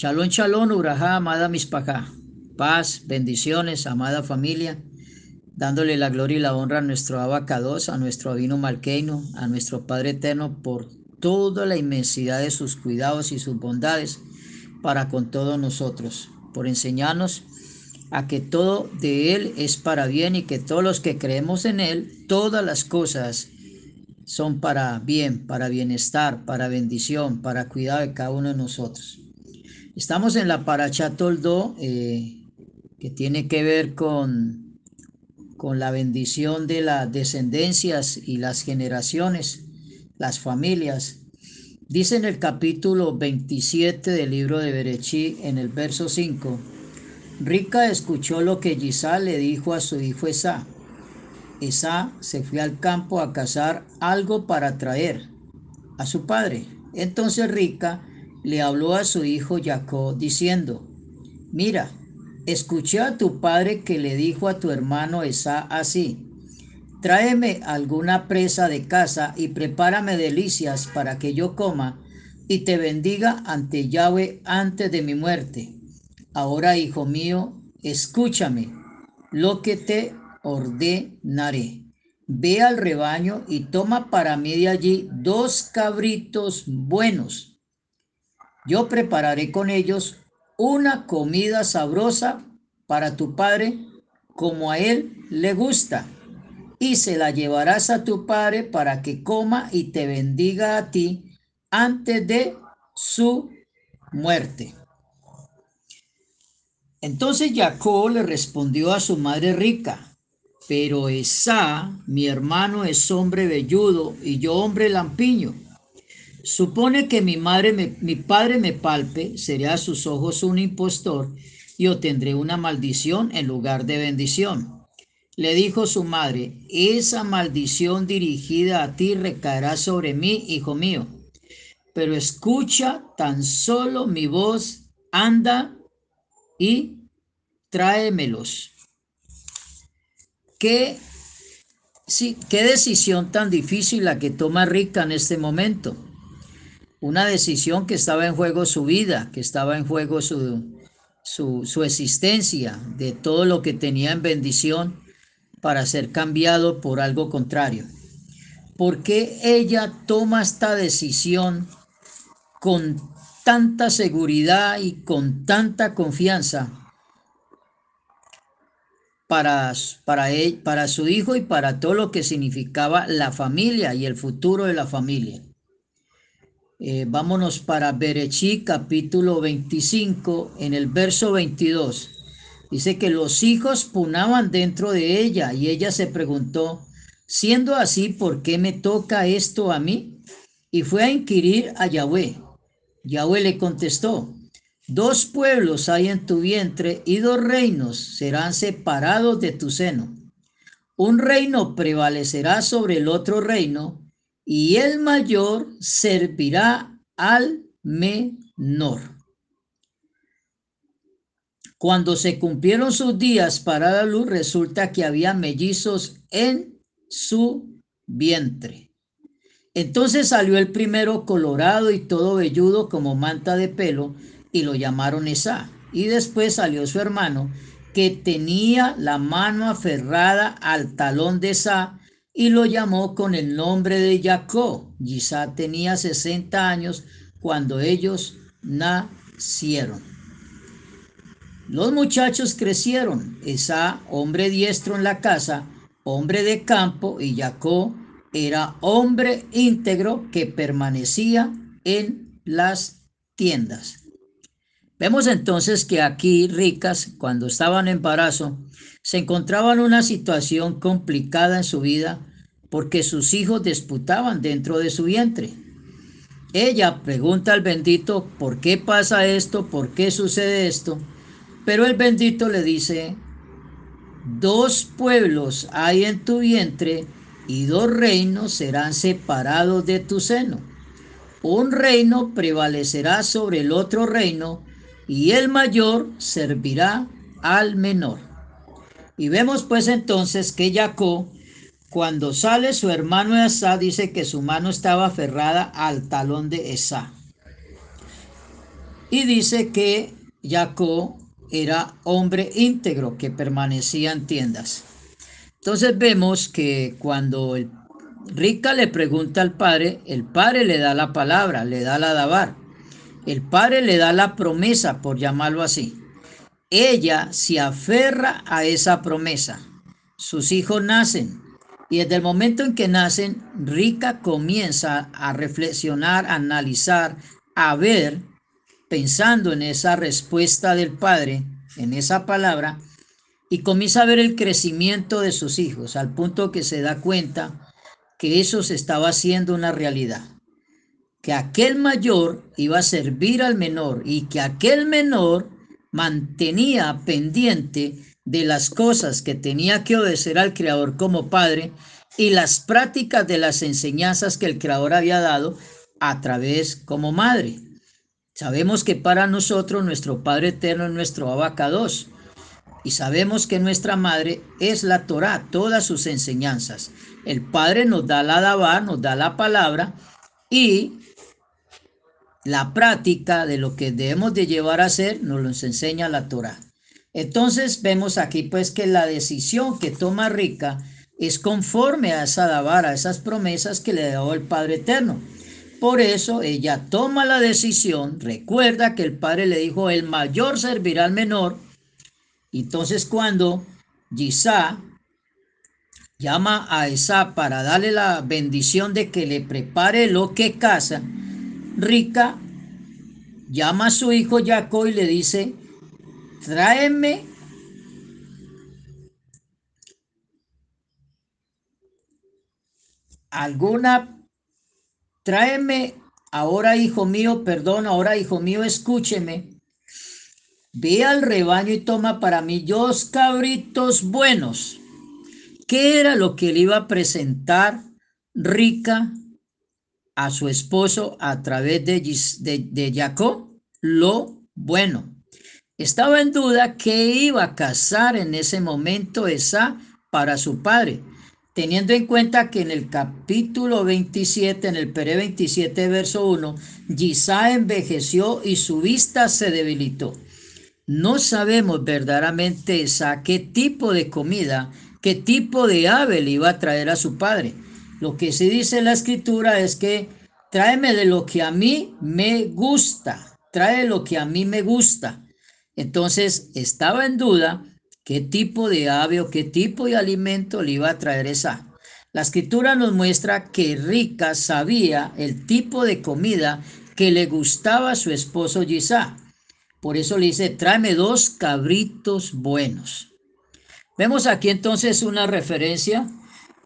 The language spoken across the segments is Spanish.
Chalón, chalón, urajá, amada mispajá. Paz, bendiciones, amada familia. Dándole la gloria y la honra a nuestro abacados, a nuestro Avino Malqueino, a nuestro Padre Eterno por toda la inmensidad de sus cuidados y sus bondades para con todos nosotros, por enseñarnos a que todo de Él es para bien y que todos los que creemos en Él, todas las cosas son para bien, para bienestar, para bendición, para cuidado de cada uno de nosotros. Estamos en la Paracha Toldo, eh, que tiene que ver con, con la bendición de las descendencias y las generaciones, las familias. Dice en el capítulo 27 del libro de Berechí, en el verso 5, Rica escuchó lo que Gisá le dijo a su hijo Esá. Esá se fue al campo a cazar algo para traer a su padre. Entonces Rica le habló a su hijo Jacob diciendo, mira, escuché a tu padre que le dijo a tu hermano Esá así, tráeme alguna presa de casa y prepárame delicias para que yo coma y te bendiga ante Yahweh antes de mi muerte. Ahora, hijo mío, escúchame lo que te ordenaré. Ve al rebaño y toma para mí de allí dos cabritos buenos. Yo prepararé con ellos una comida sabrosa para tu padre como a él le gusta. Y se la llevarás a tu padre para que coma y te bendiga a ti antes de su muerte. Entonces Jacob le respondió a su madre rica, pero Esa, mi hermano, es hombre velludo y yo hombre lampiño. Supone que mi madre, mi padre me palpe, seré a sus ojos un impostor y obtendré una maldición en lugar de bendición. Le dijo su madre, esa maldición dirigida a ti recaerá sobre mí, hijo mío. Pero escucha tan solo mi voz, anda y tráemelos. ¿Qué, sí, qué decisión tan difícil la que toma Rica en este momento? Una decisión que estaba en juego su vida, que estaba en juego su, su, su existencia, de todo lo que tenía en bendición para ser cambiado por algo contrario. ¿Por qué ella toma esta decisión con tanta seguridad y con tanta confianza para, para, él, para su hijo y para todo lo que significaba la familia y el futuro de la familia. Eh, vámonos para Berechí capítulo 25 en el verso 22. Dice que los hijos punaban dentro de ella y ella se preguntó, siendo así, ¿por qué me toca esto a mí? Y fue a inquirir a Yahweh. Yahweh le contestó, Dos pueblos hay en tu vientre y dos reinos serán separados de tu seno. Un reino prevalecerá sobre el otro reino y el mayor servirá al menor. Cuando se cumplieron sus días para la luz, resulta que había mellizos en su vientre. Entonces salió el primero colorado y todo velludo como manta de pelo, y lo llamaron Esa. Y después salió su hermano que tenía la mano aferrada al talón de Esa y lo llamó con el nombre de Jacob. Isá tenía 60 años cuando ellos nacieron. Los muchachos crecieron. Esa, hombre diestro en la casa, hombre de campo, y Jacob era hombre íntegro que permanecía en las tiendas. Vemos entonces que aquí ricas, cuando estaban en embarazo, se encontraban en una situación complicada en su vida porque sus hijos disputaban dentro de su vientre. Ella pregunta al bendito, ¿por qué pasa esto? ¿Por qué sucede esto? Pero el bendito le dice, dos pueblos hay en tu vientre y dos reinos serán separados de tu seno. Un reino prevalecerá sobre el otro reino y el mayor servirá al menor. Y vemos pues entonces que Jacob, cuando sale su hermano Esá, dice que su mano estaba aferrada al talón de Esá. Y dice que Jacob era hombre íntegro que permanecía en tiendas. Entonces vemos que cuando el Rica le pregunta al padre, el padre le da la palabra, le da la dabar. El padre le da la promesa, por llamarlo así. Ella se aferra a esa promesa. Sus hijos nacen. Y desde el momento en que nacen, Rica comienza a reflexionar, a analizar, a ver, pensando en esa respuesta del padre, en esa palabra, y comienza a ver el crecimiento de sus hijos, al punto que se da cuenta que eso se estaba haciendo una realidad, que aquel mayor iba a servir al menor y que aquel menor mantenía pendiente de las cosas que tenía que obedecer al Creador como padre y las prácticas de las enseñanzas que el Creador había dado a través como madre. Sabemos que para nosotros nuestro Padre Eterno es nuestro abacados y sabemos que nuestra madre es la Torah, todas sus enseñanzas. El Padre nos da la Dabá, nos da la palabra y la práctica de lo que debemos de llevar a hacer nos lo enseña la Torah. Entonces vemos aquí pues que la decisión que toma Rica es conforme a esa Dabá, a esas promesas que le dio el Padre Eterno. Por eso ella toma la decisión, recuerda que el Padre le dijo, el mayor servirá al menor. Entonces cuando Gisá llama a Esa para darle la bendición de que le prepare lo que casa, Rica llama a su hijo Jacob y le dice, tráeme alguna, tráeme ahora hijo mío, perdón, ahora hijo mío, escúcheme, ve al rebaño y toma para mí dos cabritos buenos ¿Qué era lo que le iba a presentar Rica a su esposo a través de, de, Jacob? Lo bueno. Estaba en duda que iba a casar en ese momento esa para su padre, teniendo en cuenta que en el capítulo 27, en el Pere 27, verso 1, Gisá envejeció y su vista se debilitó. No sabemos verdaderamente esa qué tipo de comida qué tipo de ave le iba a traer a su padre. Lo que se dice en la escritura es que tráeme de lo que a mí me gusta, trae lo que a mí me gusta. Entonces estaba en duda qué tipo de ave o qué tipo de alimento le iba a traer esa. La escritura nos muestra que Rica sabía el tipo de comida que le gustaba a su esposo Gisá. Por eso le dice, tráeme dos cabritos buenos. Vemos aquí entonces una referencia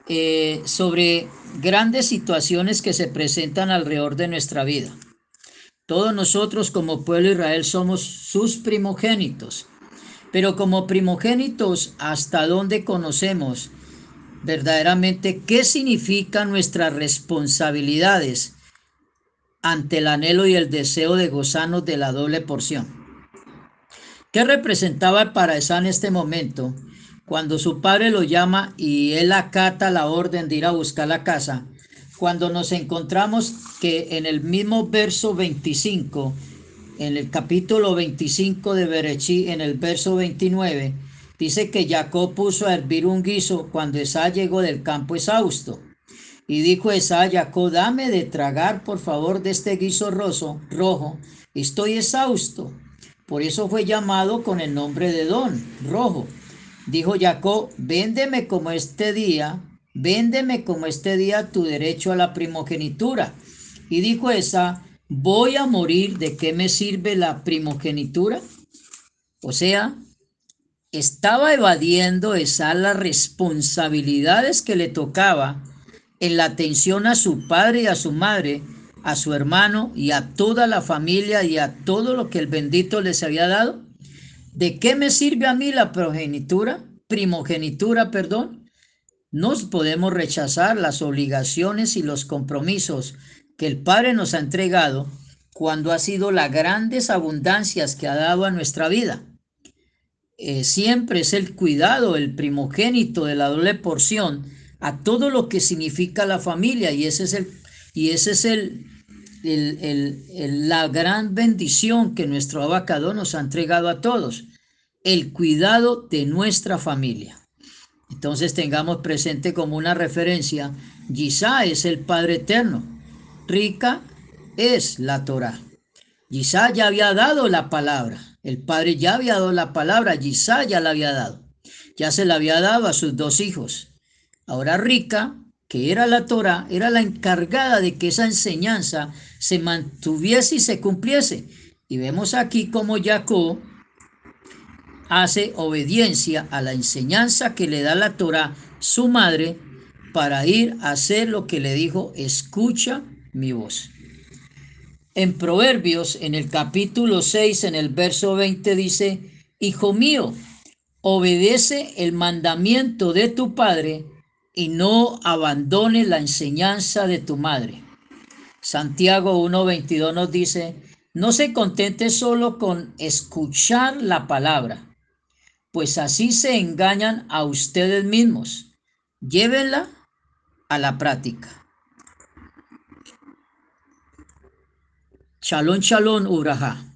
eh, sobre grandes situaciones que se presentan alrededor de nuestra vida. Todos nosotros como pueblo Israel somos sus primogénitos, pero como primogénitos, ¿hasta dónde conocemos verdaderamente qué significan nuestras responsabilidades ante el anhelo y el deseo de gozarnos de la doble porción? ¿Qué representaba para en este momento? Cuando su padre lo llama y él acata la orden de ir a buscar la casa, cuando nos encontramos que en el mismo verso 25, en el capítulo 25 de Berechí, en el verso 29, dice que Jacob puso a hervir un guiso cuando Esa llegó del campo exhausto. Y dijo Esa a Jacob, dame de tragar por favor de este guiso roso, rojo, estoy exhausto. Por eso fue llamado con el nombre de Don, rojo. Dijo Jacob, véndeme como este día, véndeme como este día tu derecho a la primogenitura. Y dijo esa, voy a morir, ¿de qué me sirve la primogenitura? O sea, estaba evadiendo esa las responsabilidades que le tocaba en la atención a su padre y a su madre, a su hermano y a toda la familia y a todo lo que el bendito les había dado. ¿De qué me sirve a mí la progenitura? Primogenitura, perdón. Nos podemos rechazar las obligaciones y los compromisos que el Padre nos ha entregado cuando ha sido las grandes abundancias que ha dado a nuestra vida. Eh, siempre es el cuidado, el primogénito de la doble porción a todo lo que significa la familia y ese es el, y ese es el, la gran bendición que nuestro abacado nos ha entregado a todos, el cuidado de nuestra familia. Entonces tengamos presente como una referencia, Yisá es el Padre Eterno, Rica es la Torah. Yisá ya había dado la palabra, el Padre ya había dado la palabra, Yisá ya la había dado, ya se la había dado a sus dos hijos. Ahora Rica, que era la Torah, era la encargada de que esa enseñanza se mantuviese y se cumpliese. Y vemos aquí como Jacob hace obediencia a la enseñanza que le da la Torah, su madre, para ir a hacer lo que le dijo, escucha mi voz. En Proverbios, en el capítulo 6, en el verso 20 dice, Hijo mío, obedece el mandamiento de tu padre y no abandone la enseñanza de tu madre. Santiago 1.22 nos dice, no se contente solo con escuchar la palabra, pues así se engañan a ustedes mismos. Llévenla a la práctica. Shalom, shalom, Uraja.